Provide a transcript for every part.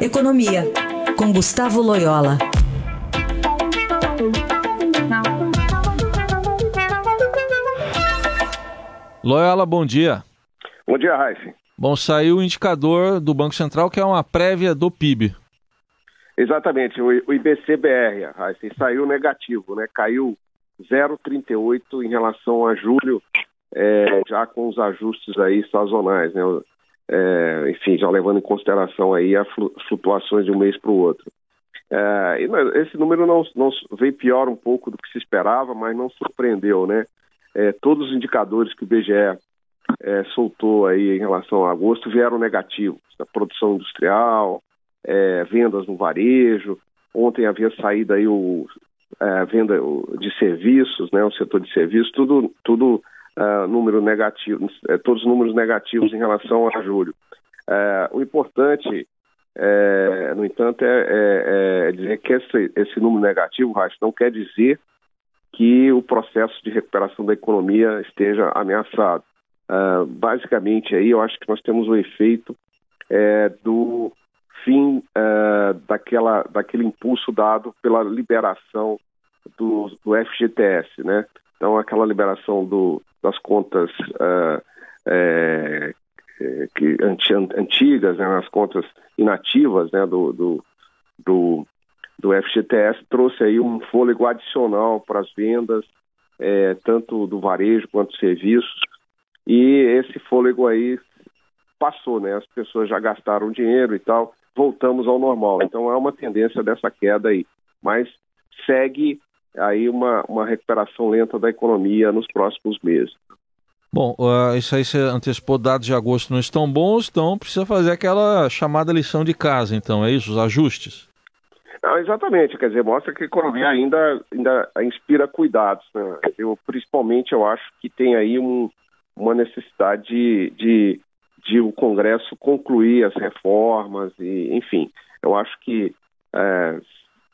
Economia, com Gustavo Loyola. Loyola, bom dia. Bom dia, Raíssa. Bom, saiu o indicador do Banco Central que é uma prévia do PIB. Exatamente, o IBC-BR, Raíssa, saiu negativo, né? Caiu 0,38 em relação a julho, é, já com os ajustes aí sazonais, né? É, enfim, já levando em consideração aí as flutuações de um mês para o outro. É, esse número não, não, veio pior um pouco do que se esperava, mas não surpreendeu, né? é, todos os indicadores que o BGE é, soltou aí em relação a agosto vieram negativos. A produção industrial, é, vendas no varejo. Ontem havia saído aí o é, venda de serviços, né, o setor de serviços, tudo, tudo uh, número negativo, é, todos números negativos em relação a julho. É, o importante, no entanto, é, dizer que esse, esse número negativo, Racho, não quer dizer que o processo de recuperação da economia esteja ameaçado. Uh, basicamente, aí eu acho que nós temos o efeito é, do fim uh, daquela, daquele impulso dado pela liberação do, do FGTS, né? Então, aquela liberação do, das contas uh, é, que, antigas, né, as contas inativas né, do, do, do do FGTS trouxe aí um fôlego adicional para as vendas, é, tanto do varejo quanto serviços, e esse fôlego aí passou, né? As pessoas já gastaram dinheiro e tal, voltamos ao normal. Então há uma tendência dessa queda aí, mas segue aí uma, uma recuperação lenta da economia nos próximos meses. Bom, uh, isso aí você antecipou, dados de agosto não estão bons, então precisa fazer aquela chamada lição de casa, então, é isso? Os ajustes? Não, exatamente, quer dizer, mostra que a economia ainda, ainda inspira cuidados. Né? Eu, principalmente, eu acho que tem aí um, uma necessidade de, de, de, o Congresso concluir as reformas, e, enfim, eu acho que é,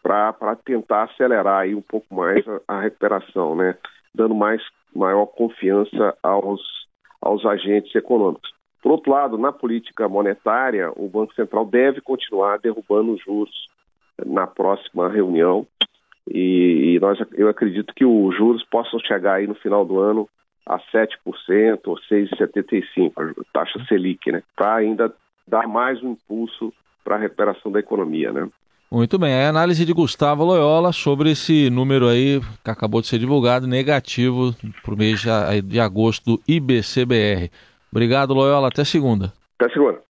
para tentar acelerar aí um pouco mais a, a, recuperação, né? dando mais, maior confiança aos, aos agentes econômicos. Por outro lado, na política monetária, o Banco Central deve continuar derrubando os juros na próxima reunião. E, nós, eu acredito que os juros possam chegar aí no final do ano a 7% ou 6,75%, a taxa Selic, né? Para ainda dar mais um impulso para a recuperação da economia, né? Muito bem, a análise de Gustavo Loyola sobre esse número aí que acabou de ser divulgado, negativo para o mês de agosto do IBCBR. Obrigado, Loyola. Até segunda. Até segunda.